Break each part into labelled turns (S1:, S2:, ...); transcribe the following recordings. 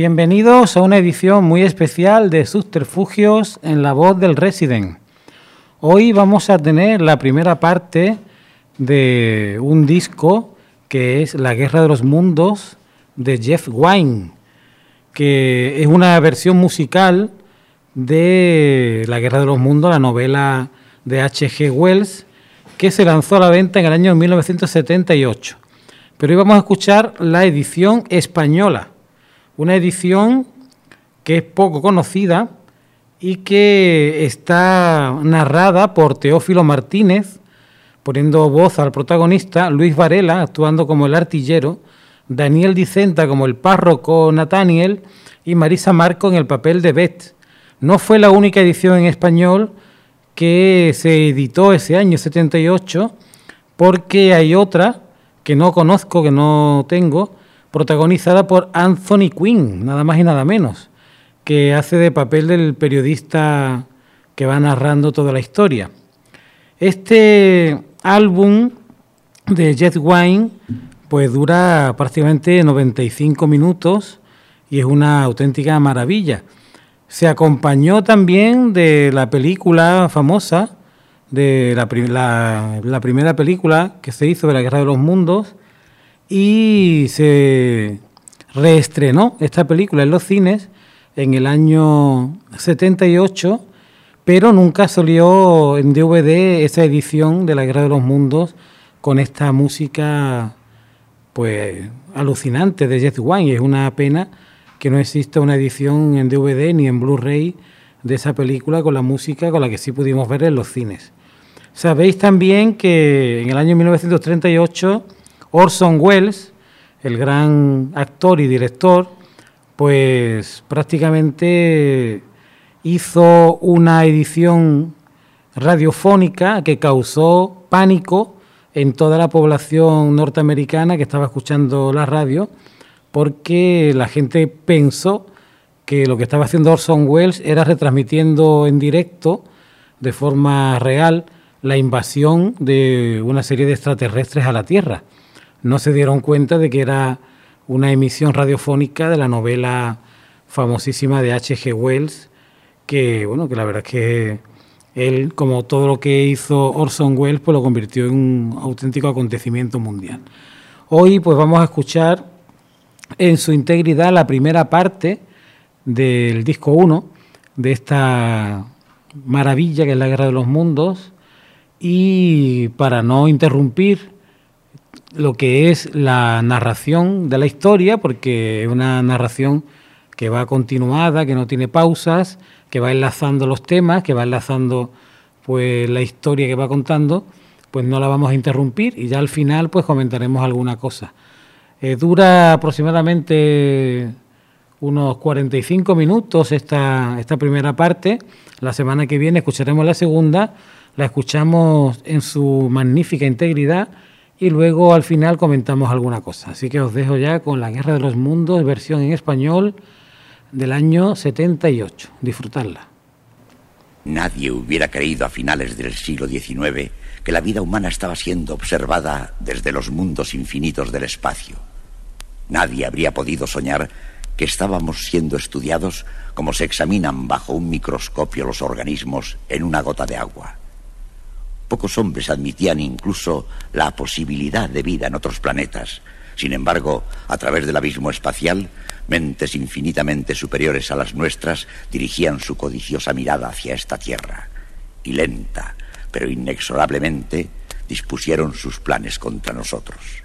S1: Bienvenidos a una edición muy especial de Subterfugios en la voz del Resident. Hoy vamos a tener la primera parte de un disco que es La Guerra de los Mundos de Jeff Wine, que es una versión musical de La Guerra de los Mundos, la novela de H.G. Wells, que se lanzó a la venta en el año 1978. Pero hoy vamos a escuchar la edición española una edición que es poco conocida y que está narrada por Teófilo Martínez, poniendo voz al protagonista, Luis Varela actuando como el artillero, Daniel Dicenta como el párroco Nathaniel y Marisa Marco en el papel de Beth. No fue la única edición en español que se editó ese año 78, porque hay otra que no conozco, que no tengo, protagonizada por Anthony Quinn, nada más y nada menos, que hace de papel del periodista que va narrando toda la historia. Este álbum de Jet Wine pues dura prácticamente 95 minutos y es una auténtica maravilla. Se acompañó también de la película famosa, de la, la primera película que se hizo de la Guerra de los Mundos, y se reestrenó esta película en los cines en el año 78, pero nunca salió en DVD esa edición de La Guerra de los Mundos con esta música pues alucinante de Jeff Wine. Es una pena que no exista una edición en DVD ni en Blu-ray de esa película con la música con la que sí pudimos ver en los cines. Sabéis también que en el año 1938 Orson Welles, el gran actor y director, pues prácticamente hizo una edición radiofónica que causó pánico en toda la población norteamericana que estaba escuchando la radio, porque la gente pensó que lo que estaba haciendo Orson Welles era retransmitiendo en directo, de forma real, la invasión de una serie de extraterrestres a la Tierra no se dieron cuenta de que era una emisión radiofónica de la novela famosísima de H.G. Wells, que bueno, que la verdad es que él, como todo lo que hizo Orson Welles, pues lo convirtió en un auténtico acontecimiento mundial. Hoy pues vamos a escuchar en su integridad la primera parte del disco 1 de esta maravilla que es la Guerra de los Mundos y para no interrumpir lo que es la narración de la historia, porque es una narración que va continuada, que no tiene pausas, que va enlazando los temas, que va enlazando pues la historia que va contando, pues no la vamos a interrumpir y ya al final pues comentaremos alguna cosa. Eh, dura aproximadamente unos 45 minutos esta, esta primera parte. La semana que viene escucharemos la segunda, la escuchamos en su magnífica integridad y luego al final comentamos alguna cosa. Así que os dejo ya con La Guerra de los Mundos, versión en español del año 78. Disfrutarla.
S2: Nadie hubiera creído a finales del siglo XIX que la vida humana estaba siendo observada desde los mundos infinitos del espacio. Nadie habría podido soñar que estábamos siendo estudiados como se examinan bajo un microscopio los organismos en una gota de agua. Pocos hombres admitían incluso la posibilidad de vida en otros planetas. Sin embargo, a través del abismo espacial, mentes infinitamente superiores a las nuestras dirigían su codiciosa mirada hacia esta Tierra. Y lenta, pero inexorablemente, dispusieron sus planes contra nosotros.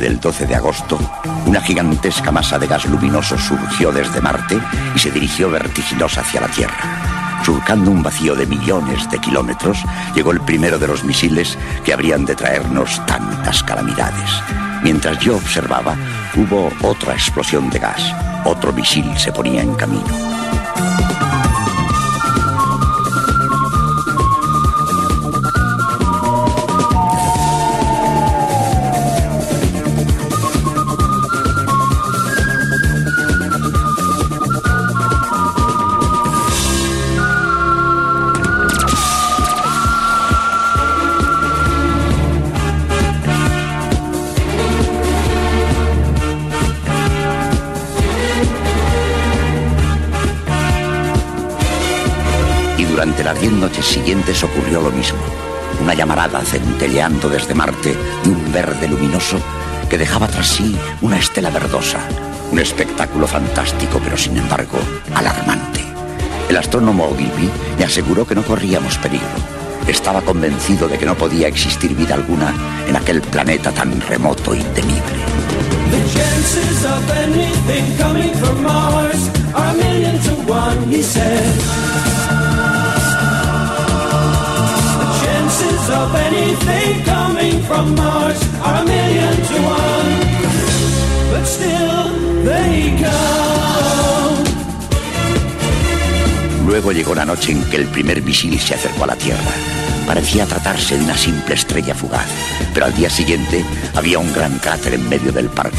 S2: Del 12 de agosto, una gigantesca masa de gas luminoso surgió desde Marte y se dirigió vertiginosa hacia la Tierra. Surcando un vacío de millones de kilómetros, llegó el primero de los misiles que habrían de traernos tantas calamidades. Mientras yo observaba, hubo otra explosión de gas. Otro misil se ponía en camino. Diez noches siguientes ocurrió lo mismo. Una llamarada centelleando desde Marte de un verde luminoso que dejaba tras sí una estela verdosa. Un espectáculo fantástico, pero sin embargo alarmante. El astrónomo Ogilvy me aseguró que no corríamos peligro. Estaba convencido de que no podía existir vida alguna en aquel planeta tan remoto y temible. Anything coming from Mars are a million to one. But still, they. Luego llegó la noche en que el primer misil se acercó a la Tierra. Parecía tratarse de una simple estrella fugaz, pero al día siguiente había un gran cráter en medio del parque.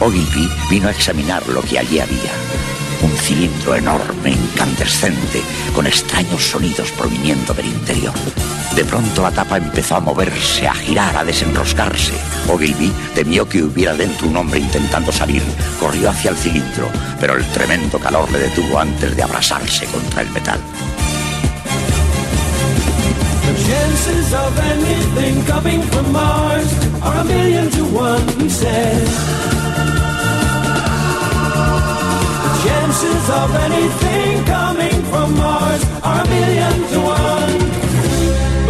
S2: Ogilvy vino a examinar lo que allí había un cilindro enorme, incandescente, con extraños sonidos proviniendo del interior. De pronto la tapa empezó a moverse, a girar, a desenroscarse. Ogilvy temió que hubiera dentro un hombre intentando salir. Corrió hacia el cilindro, pero el tremendo calor le detuvo antes de abrasarse contra el metal.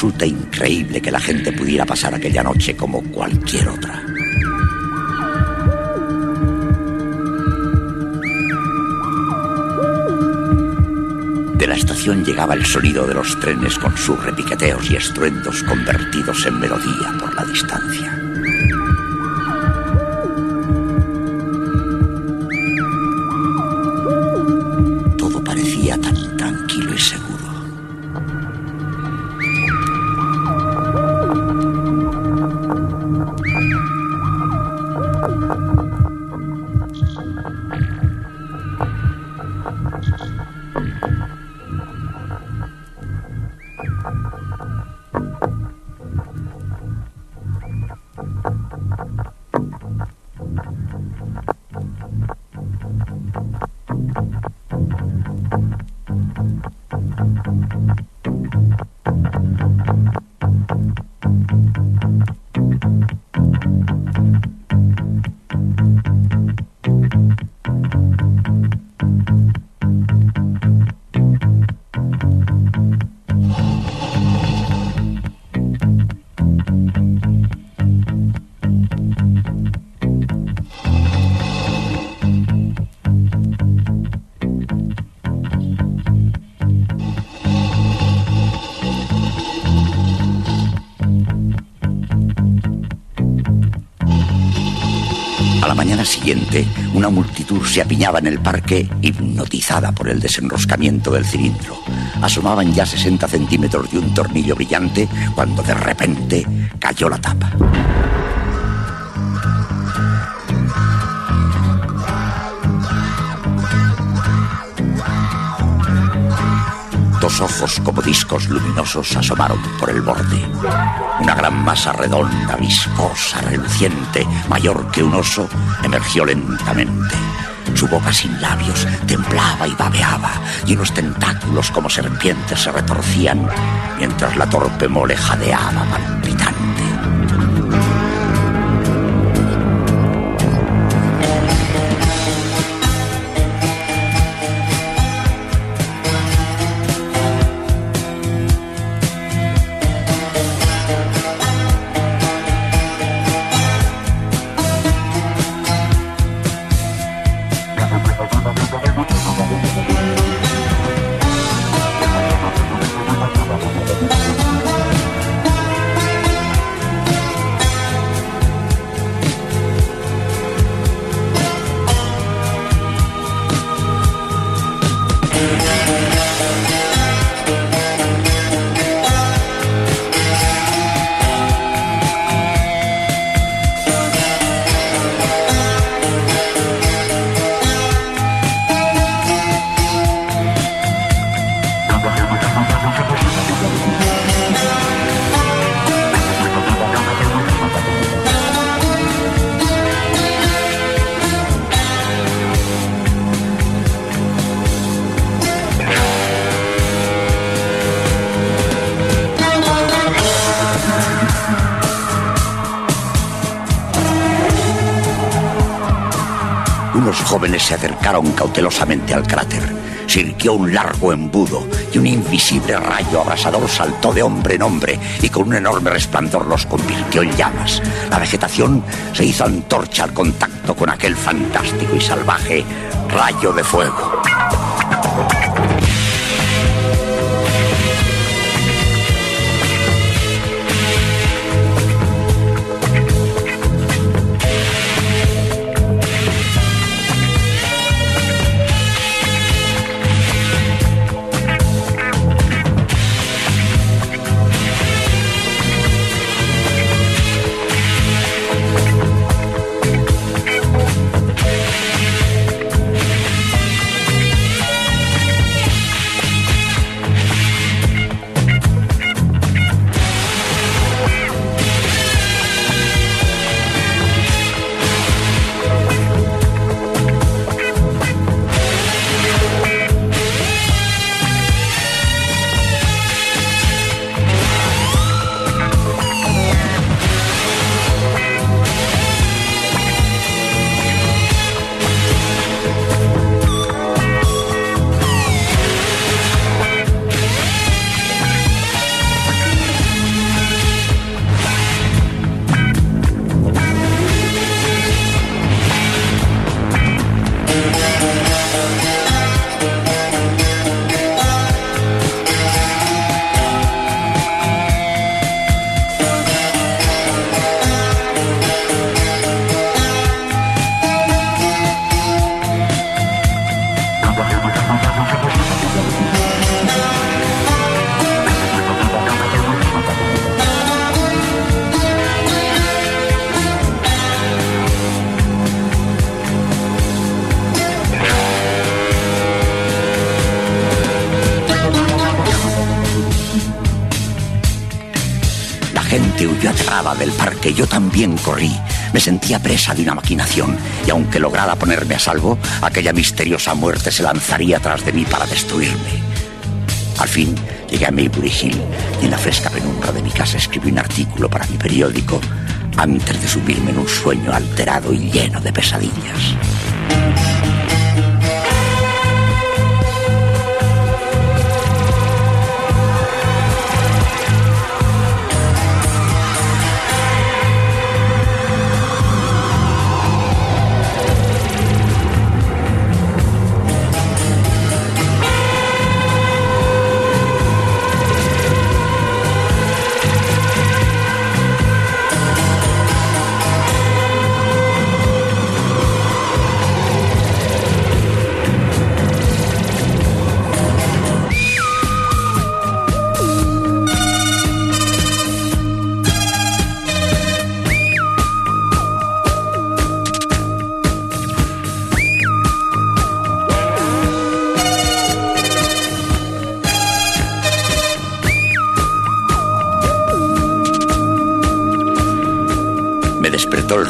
S2: resulta increíble que la gente pudiera pasar aquella noche como cualquier otra. De la estación llegaba el sonido de los trenes con sus repiqueteos y estruendos convertidos en melodía por la distancia. Una multitud se apiñaba en el parque hipnotizada por el desenroscamiento del cilindro. Asomaban ya 60 centímetros de un tornillo brillante cuando de repente cayó la tapa. Ojos como discos luminosos asomaron por el borde. Una gran masa redonda, viscosa, reluciente, mayor que un oso, emergió lentamente. Su boca sin labios temblaba y babeaba, y unos tentáculos como serpientes se retorcían, mientras la torpe mole jadeaba palpitante. Acercaron cautelosamente al cráter. Sirquió un largo embudo y un invisible rayo abrasador saltó de hombre en hombre y con un enorme resplandor los convirtió en llamas. La vegetación se hizo antorcha al contacto con aquel fantástico y salvaje rayo de fuego. Del parque, yo también corrí. Me sentía presa de una maquinación y aunque lograra ponerme a salvo, aquella misteriosa muerte se lanzaría tras de mí para destruirme. Al fin llegué a Maybury Hill y en la fresca penumbra de mi casa escribí un artículo para mi periódico antes de subirme en un sueño alterado y lleno de pesadillas.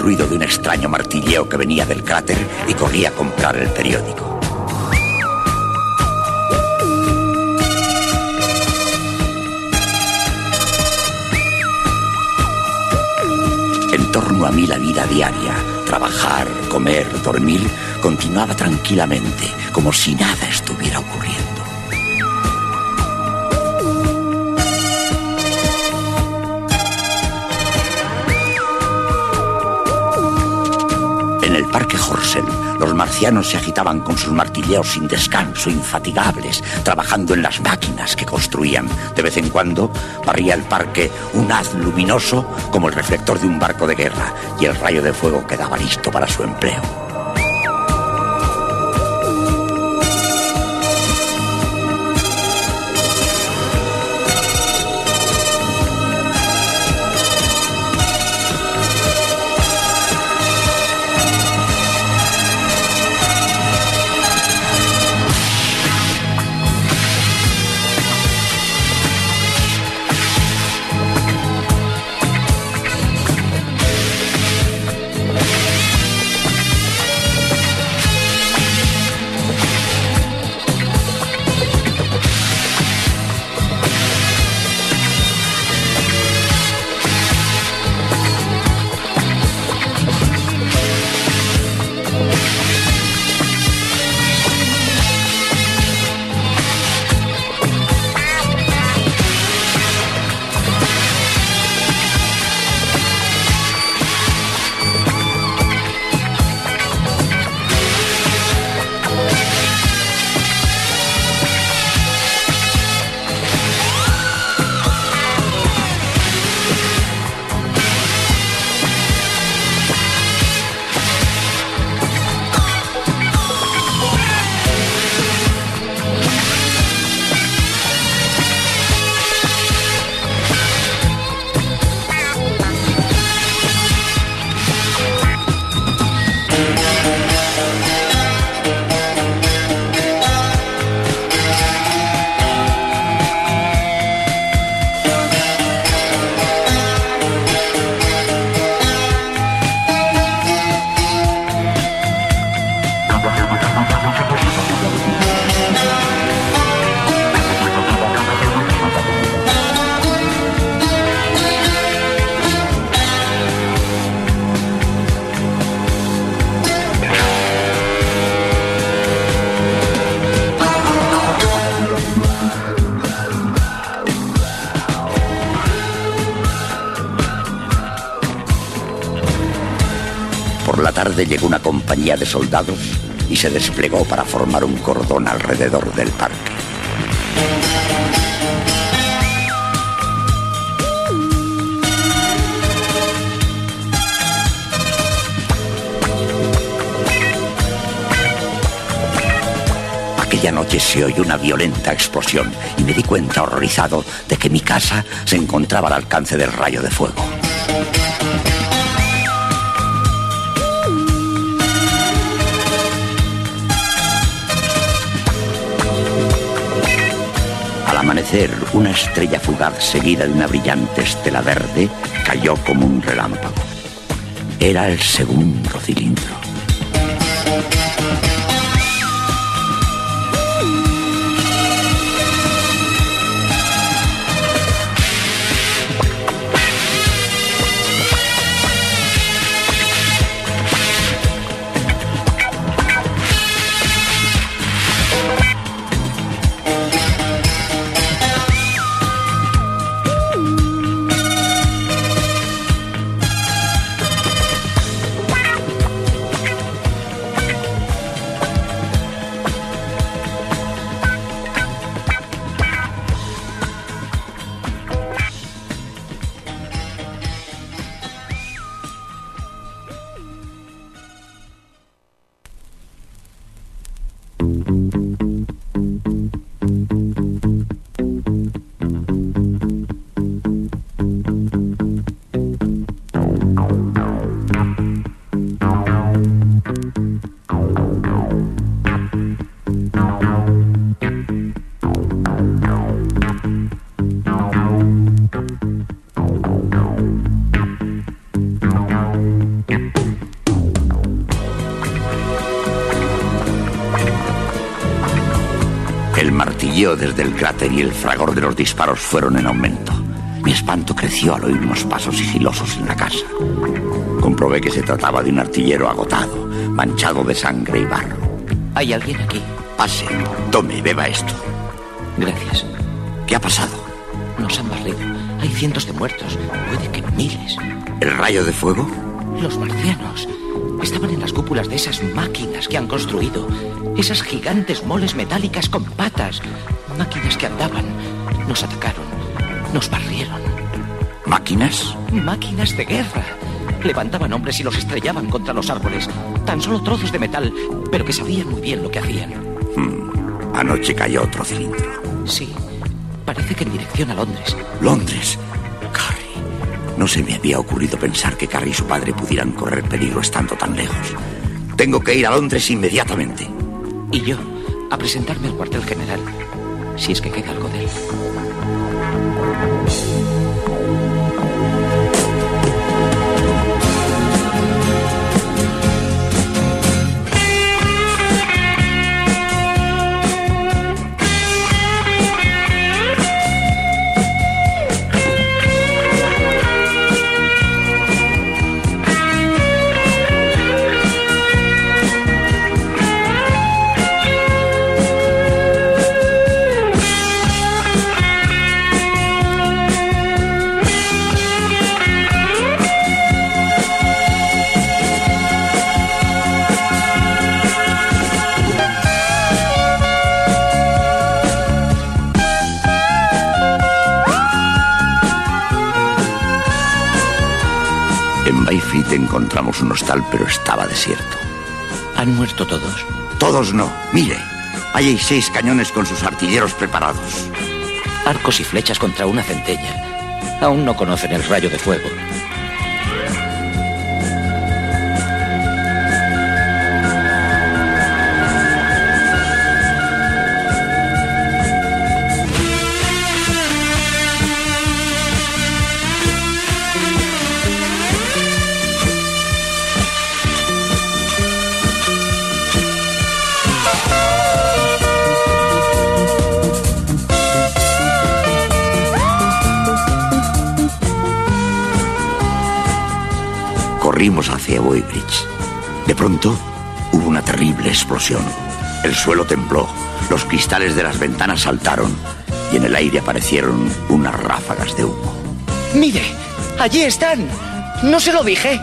S2: Ruido de un extraño martilleo que venía del cráter y corría a comprar el periódico. En torno a mí la vida diaria, trabajar, comer, dormir, continuaba tranquilamente, como si nada estuviera ocurriendo. Los marcianos se agitaban con sus martilleos sin descanso, infatigables, trabajando en las máquinas que construían. De vez en cuando barría el parque un haz luminoso como el reflector de un barco de guerra y el rayo de fuego quedaba listo para su empleo. Compañía de soldados y se desplegó para formar un cordón alrededor del parque. Aquella noche se oyó una violenta explosión y me di cuenta horrorizado de que mi casa se encontraba al alcance del rayo de fuego. Amanecer, una estrella fugaz seguida de una brillante estela verde cayó como un relámpago. Era el segundo cilindro. Desde el cráter y el fragor de los disparos fueron en aumento. Mi espanto creció al oír unos pasos sigilosos en la casa. Comprobé que se trataba de un artillero agotado, manchado de sangre y barro.
S3: ¿Hay alguien aquí?
S2: Pase, tome y beba esto.
S3: Gracias.
S2: ¿Qué ha pasado?
S3: Nos han barrido. Hay cientos de muertos, puede que miles.
S2: ¿El rayo de fuego?
S3: Los marcianos. Estaban en las cúpulas de esas máquinas que han construido. Esas gigantes moles metálicas con patas. Máquinas que andaban. Nos atacaron. Nos barrieron.
S2: ¿Máquinas?
S3: Máquinas de guerra. Levantaban hombres y los estrellaban contra los árboles. Tan solo trozos de metal, pero que sabían muy bien lo que hacían.
S2: Hmm. Anoche cayó otro cilindro.
S3: Sí. Parece que en dirección a Londres.
S2: Londres. No se me había ocurrido pensar que Carrie y su padre pudieran correr peligro estando tan lejos. Tengo que ir a Londres inmediatamente.
S3: Y yo, a presentarme al cuartel general, si es que queda algo de él.
S2: Encontramos un hostal, pero estaba desierto.
S3: ¿Han muerto todos?
S2: Todos no. Mire, ahí hay seis cañones con sus artilleros preparados.
S3: Arcos y flechas contra una centella. Aún no conocen el rayo de fuego.
S2: Pronto hubo una terrible explosión. El suelo tembló, los cristales de las ventanas saltaron y en el aire aparecieron unas ráfagas de humo.
S3: ¡Mire! ¡Allí están! ¡No se lo dije!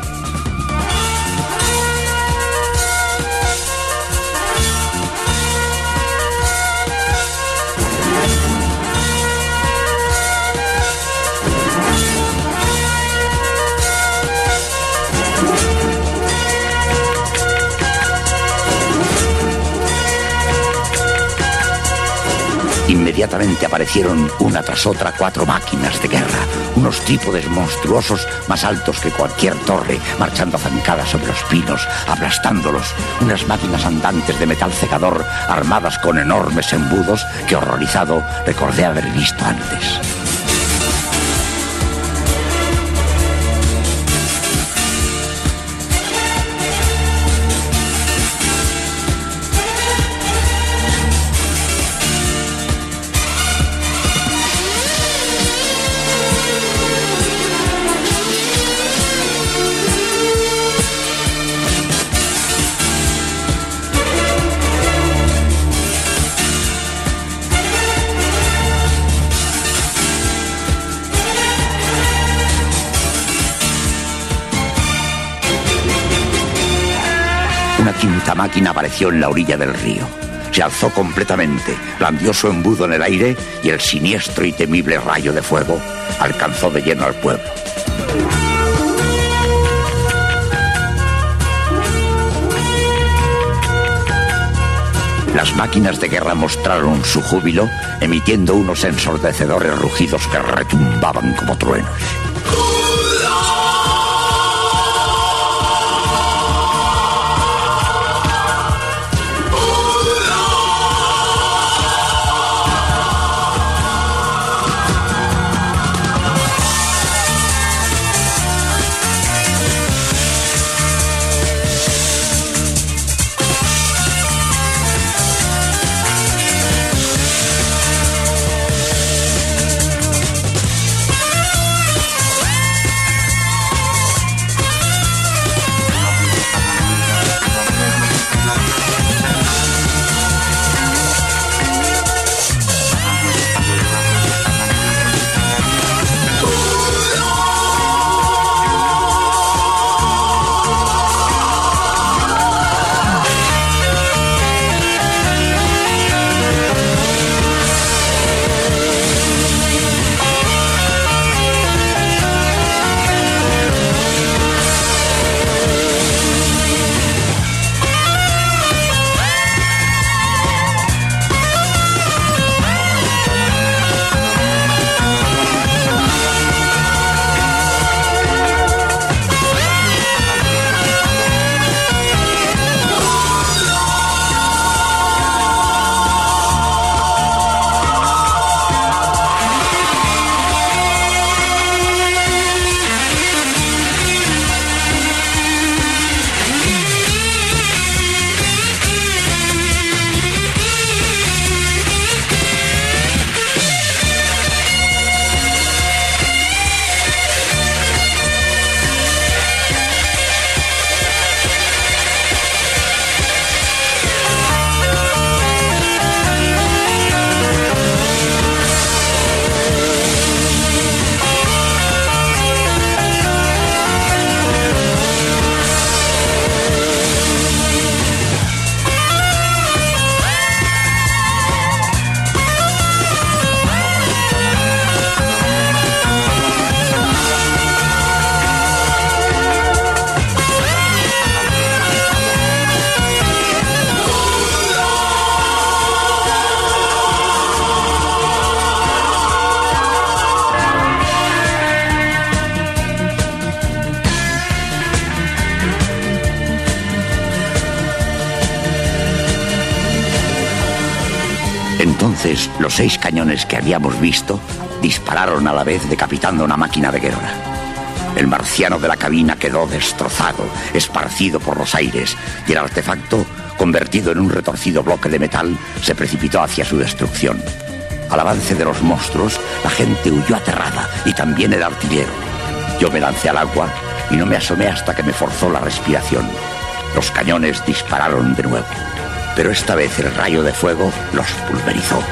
S2: Inmediatamente aparecieron una tras otra cuatro máquinas de guerra, unos trípodes monstruosos más altos que cualquier torre, marchando zancadas sobre los pinos, aplastándolos, unas máquinas andantes de metal secador armadas con enormes embudos que horrorizado recordé haber visto antes. Quinta máquina apareció en la orilla del río. Se alzó completamente, blandió su embudo en el aire y el siniestro y temible rayo de fuego alcanzó de lleno al pueblo. Las máquinas de guerra mostraron su júbilo emitiendo unos ensordecedores rugidos que retumbaban como truenos. Los seis cañones que habíamos visto dispararon a la vez decapitando una máquina de guerra. El marciano de la cabina quedó destrozado, esparcido por los aires, y el artefacto, convertido en un retorcido bloque de metal, se precipitó hacia su destrucción. Al avance de los monstruos, la gente huyó aterrada, y también el artillero. Yo me lancé al agua y no me asomé hasta que me forzó la respiración. Los cañones dispararon de nuevo, pero esta vez el rayo de fuego los pulverizó.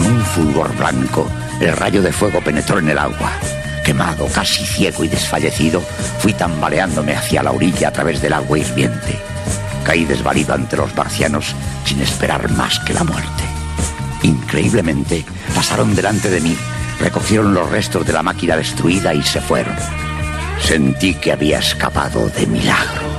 S2: Fulgor blanco, el rayo de fuego penetró en el agua. Quemado, casi ciego y desfallecido, fui tambaleándome hacia la orilla a través del agua hirviente. Caí desvalido ante los marcianos sin esperar más que la muerte. Increíblemente, pasaron delante de mí, recogieron los restos de la máquina destruida y se fueron. Sentí que había escapado de milagro.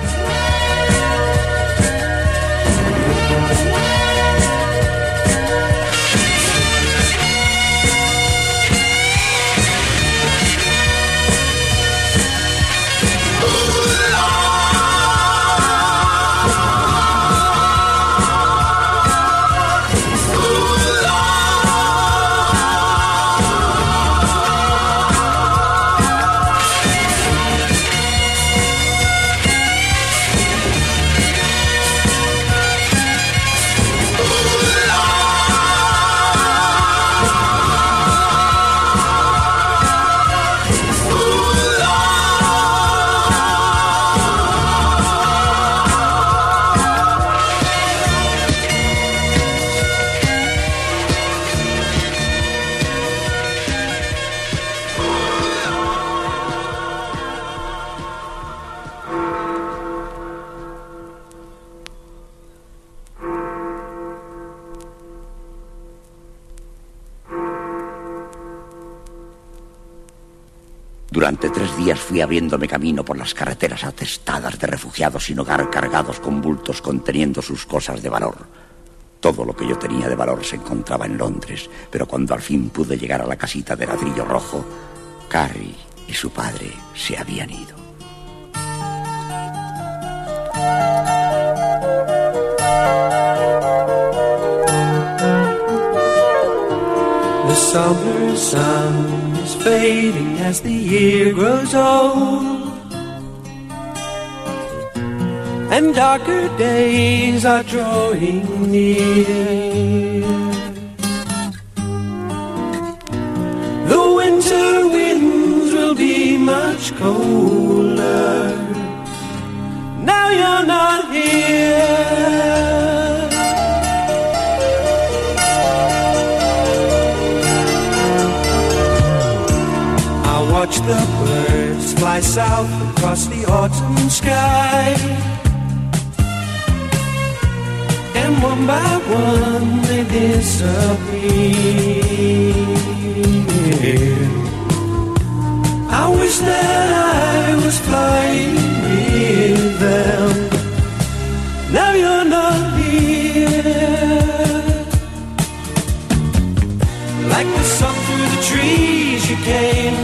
S2: Fui abriéndome camino por las carreteras atestadas de refugiados sin hogar cargados con bultos conteniendo sus cosas de valor. Todo lo que yo tenía de valor se encontraba en Londres, pero cuando al fin pude llegar a la casita de ladrillo rojo, Carrie y su padre se habían ido.
S4: Is fading as the year grows old. And darker days are drawing near. The winter winds will be much colder. Now you're not here. Watch the birds fly south across the autumn sky. And one by one they disappear. I wish that I was flying with them. Now you're not here. Like the sun through the trees, you came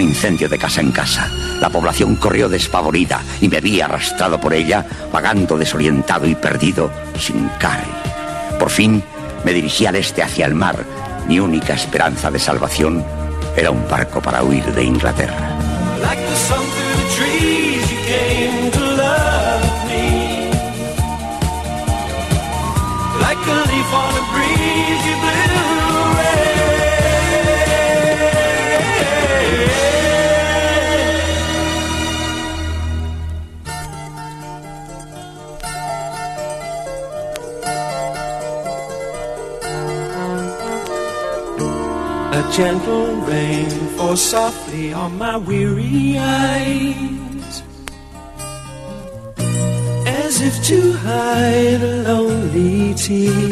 S2: incendio de casa en casa. La población corrió despavorida y me vi arrastrado por ella, vagando desorientado y perdido, sin Carrie. Por fin me dirigí al este hacia el mar. Mi única esperanza de salvación era un barco para huir de Inglaterra.
S4: A gentle rain falls softly on my weary eyes. As if to hide a lonely tear.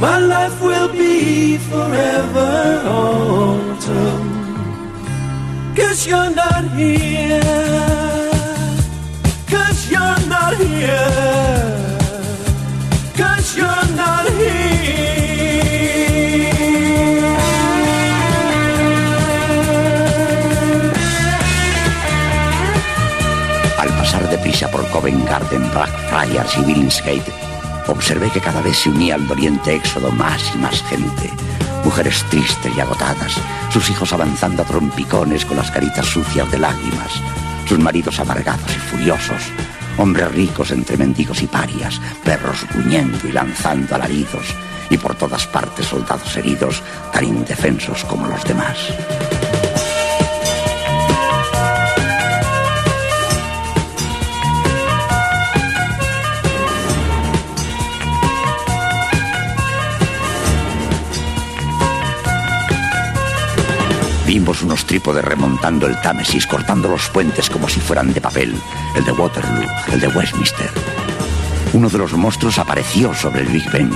S4: My life will be forever autumn Cause you're not here. Cause you're not here
S2: por Covent Garden, Blackfriars y Billingsgate, observé que cada vez se unía al doliente éxodo más y más gente. Mujeres tristes y agotadas, sus hijos avanzando a trompicones con las caritas sucias de lágrimas, sus maridos amargados y furiosos, hombres ricos entre mendigos y parias, perros gruñendo y lanzando alaridos, y por todas partes soldados heridos, tan indefensos como los demás. Vimos unos trípodes remontando el Támesis, cortando los puentes como si fueran de papel, el de Waterloo, el de Westminster. Uno de los monstruos apareció sobre el Big Ben.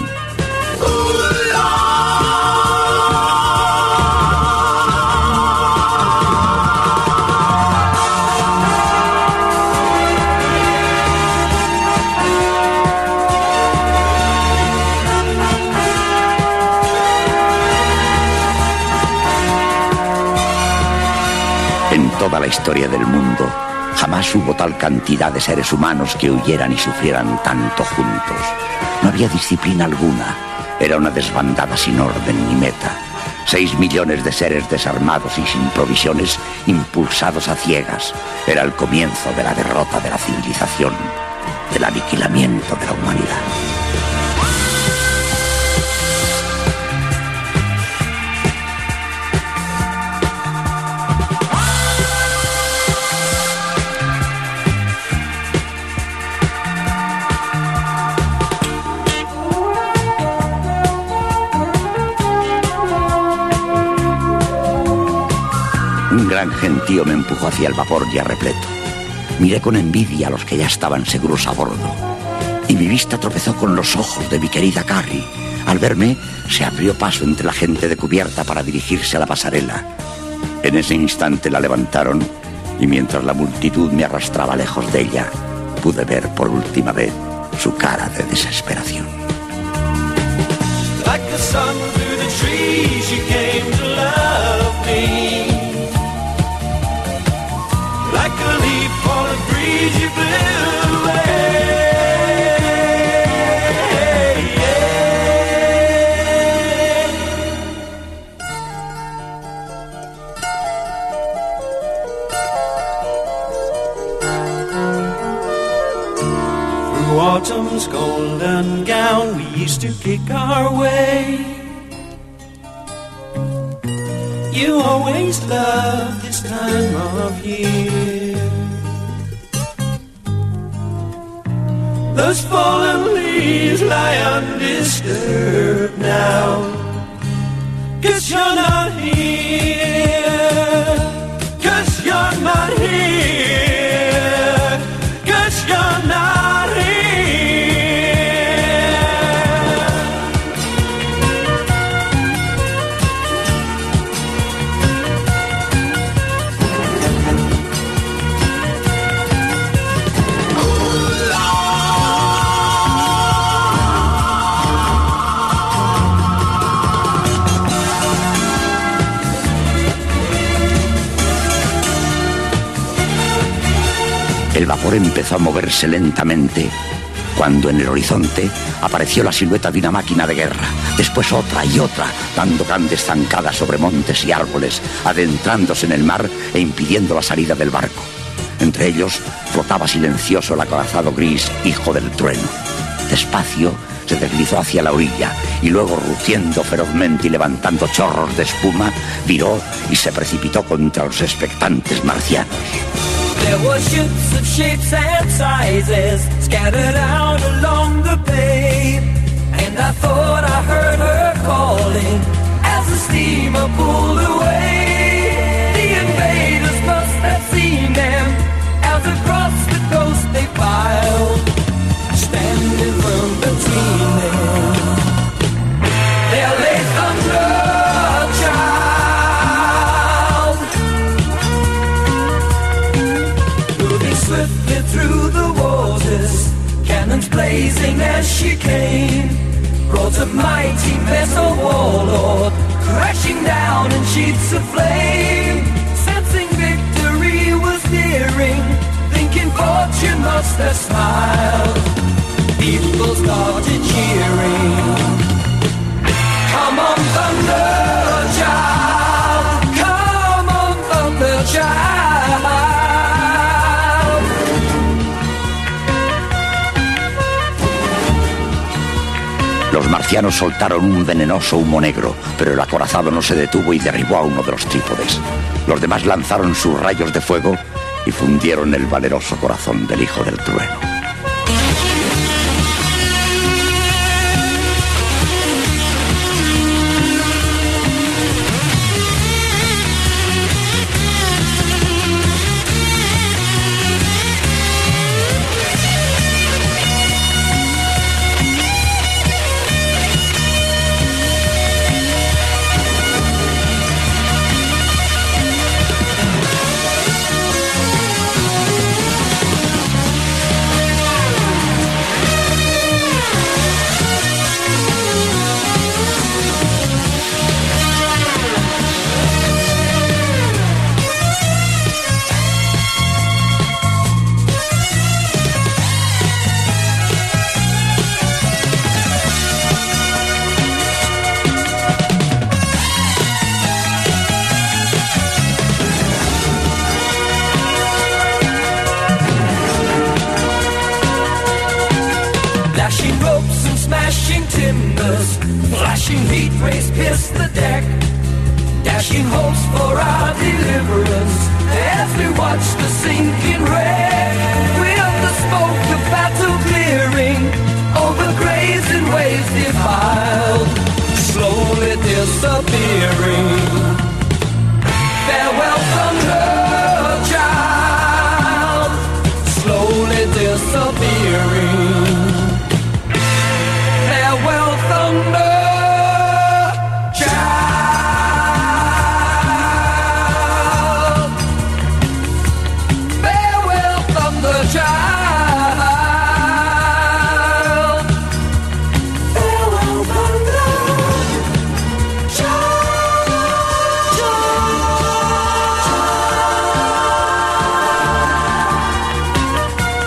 S2: Historia del mundo, jamás hubo tal cantidad de seres humanos que huyeran y sufrieran tanto juntos. No había disciplina alguna. Era una desbandada sin orden ni meta. Seis millones de seres desarmados y sin provisiones, impulsados a ciegas. Era el comienzo de la derrota de la civilización, del aniquilamiento de la humanidad. Gentío me empujó hacia el vapor ya repleto. Miré con envidia a los que ya estaban seguros a bordo. Y mi vista tropezó con los ojos de mi querida Carrie. Al verme, se abrió paso entre la gente de cubierta para dirigirse a la pasarela. En ese instante la levantaron y mientras la multitud me arrastraba lejos de ella, pude ver por última vez su cara de desesperación.
S4: Autumn's golden gown, we used to kick our way. Lie undisturbed
S2: empezó a moverse lentamente cuando en el horizonte apareció la silueta de una máquina de guerra, después otra y otra, dando grandes zancadas sobre montes y árboles, adentrándose en el mar e impidiendo la salida del barco. Entre ellos flotaba silencioso el acorazado gris, hijo del trueno. Despacio se deslizó hacia la orilla y luego, rugiendo ferozmente y levantando chorros de espuma, viró y se precipitó contra los expectantes marcianos.
S5: There were ships of shapes and sizes scattered out along the bay. And I thought I heard her calling as the steamer pulled away. The invaders must have seen them as across the coast they filed, blazing as she came. Brought a mighty vessel warlord, crashing down in sheets of flame. Sensing victory was nearing, thinking fortune must have smiled. People started cheering. Come on, thunder child. Come on, thunder child.
S2: Los marcianos soltaron un venenoso humo negro, pero el acorazado no se detuvo y derribó a uno de los trípodes. Los demás lanzaron sus rayos de fuego y fundieron el valeroso corazón del hijo del trueno.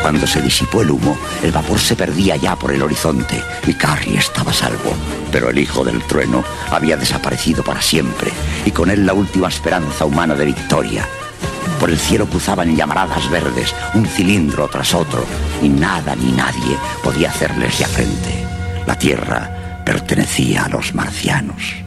S2: Cuando se disipó el humo, el vapor se perdía ya por el horizonte y Carrie estaba salvo. Pero el hijo del trueno había desaparecido para siempre y con él la última esperanza humana de victoria. Por el cielo cruzaban llamaradas verdes, un cilindro tras otro, y nada ni nadie podía hacerles ya frente. La tierra pertenecía a los marcianos.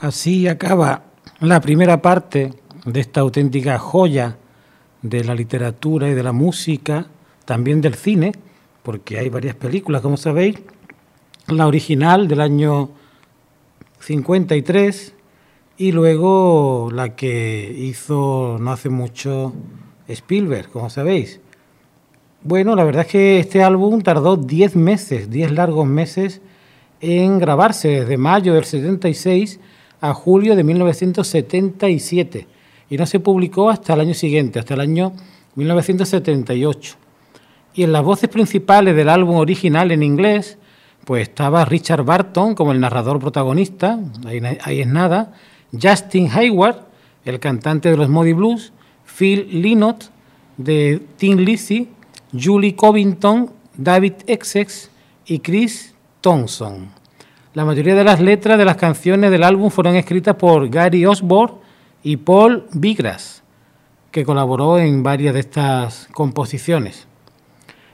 S1: Así acaba la primera parte de esta auténtica joya de la literatura y de la música, también del cine, porque hay varias películas, como sabéis. La original del año 53 y luego la que hizo no hace mucho Spielberg, como sabéis. Bueno, la verdad es que este álbum tardó 10 meses, 10 largos meses en grabarse, desde mayo del 76 a julio de 1977, y no se publicó hasta el año siguiente, hasta el año 1978. Y en las voces principales del álbum original en inglés, pues estaba Richard Barton como el narrador protagonista, ahí, es nada, Justin Hayward, el cantante de los Modi Blues, Phil Lynott de Tim Lizzy, Julie Covington, David Essex y Chris Thompson. La mayoría de las letras de las canciones del álbum fueron escritas por Gary Osborne y Paul Bigras, que colaboró en varias de estas composiciones.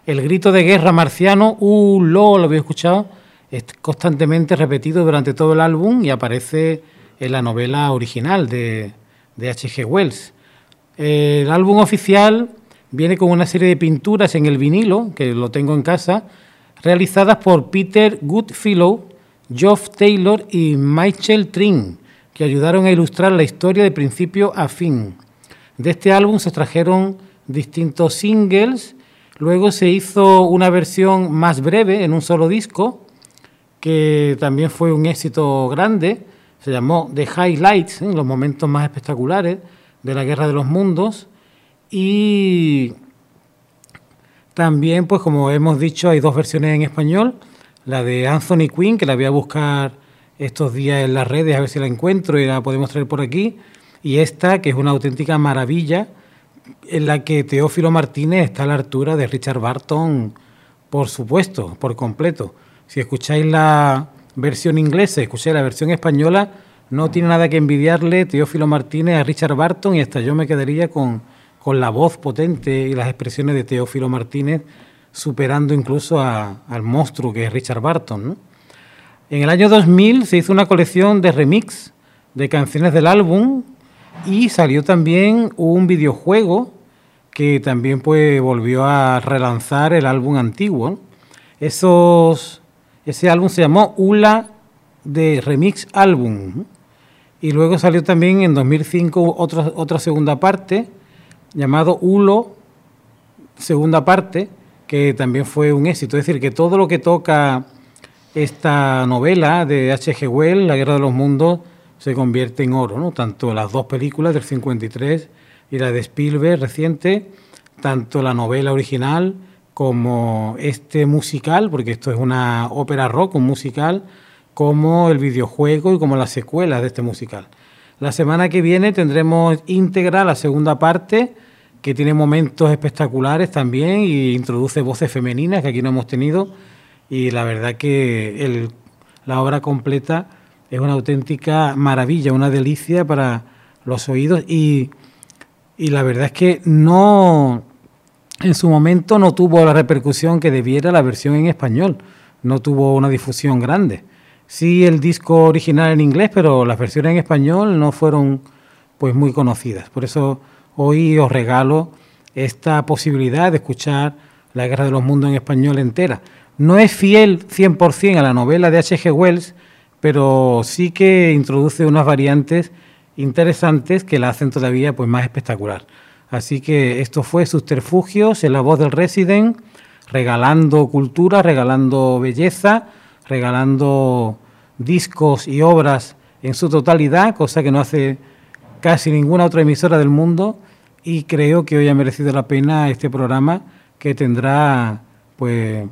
S1: El grito de guerra marciano, uh, lo, lo había escuchado, es constantemente repetido durante todo el álbum y aparece en la novela original de, de H.G. Wells. El álbum oficial viene con una serie de pinturas en el vinilo, que lo tengo en casa, realizadas por Peter Goodfellow, Geoff Taylor y Michael Tring, que ayudaron a ilustrar la historia de principio a fin. De este álbum se extrajeron distintos singles Luego se hizo una versión más breve en un solo disco, que también fue un éxito grande. Se llamó The Highlights, ¿eh? los momentos más espectaculares de la Guerra de los Mundos. Y también, pues como hemos dicho, hay dos versiones en español. La de Anthony Quinn, que la voy a buscar estos días en las redes a ver si la encuentro y la podemos traer por aquí. Y esta, que es una auténtica maravilla en la que Teófilo Martínez está a la altura de Richard Barton, por supuesto, por completo. Si escucháis la versión inglesa, escucháis la versión española, no tiene nada que envidiarle Teófilo Martínez a Richard Barton y hasta yo me quedaría con, con la voz potente y las expresiones de Teófilo Martínez superando incluso al monstruo que es Richard Barton. En el año 2000 se hizo una colección de remix de canciones del álbum y salió también un videojuego que también pues, volvió a relanzar el álbum antiguo. Esos, ese álbum se llamó Ula de Remix Álbum. Y luego salió también en 2005 otra, otra segunda parte, llamado Ulo, segunda parte, que también fue un éxito. Es decir, que todo lo que toca esta novela de H.G. Wells, La Guerra de los Mundos, se convierte en oro, ¿no? Tanto las dos películas del 53 y la de Spielberg reciente, tanto la novela original como este musical, porque esto es una ópera rock, un musical, como el videojuego y como las secuelas de este musical. La semana que viene tendremos íntegra la segunda parte, que tiene momentos espectaculares también y introduce voces femeninas que aquí no hemos tenido. Y la verdad que el, la obra completa es una auténtica maravilla, una delicia para los oídos y, la verdad es que no, en su momento no tuvo la repercusión que debiera la versión en español, no tuvo una difusión grande. Sí el disco original en inglés, pero las versiones en español no fueron pues muy conocidas. Por eso hoy os regalo esta posibilidad de escuchar La Guerra de los Mundos en español entera. No es fiel 100% a la novela de H.G. Wells, pero sí que introduce unas variantes interesantes que la hacen todavía pues, más espectacular. Así que esto fue Subterfugios en la voz del Resident, regalando cultura, regalando belleza, regalando discos y obras en su totalidad, cosa que no hace casi ninguna otra emisora del mundo y creo que hoy ha merecido la pena este programa que tendrá pues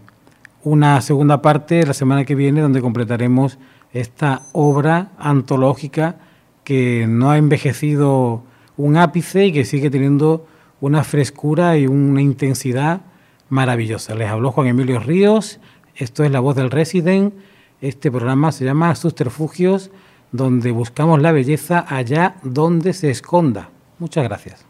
S1: una segunda parte la semana que viene donde completaremos esta obra antológica que no ha envejecido un ápice y que sigue teniendo una frescura y una intensidad maravillosa. Les habló Juan Emilio Ríos, esto es La Voz del Resident, este programa se llama Subterfugios, donde buscamos la belleza allá donde se esconda. Muchas gracias.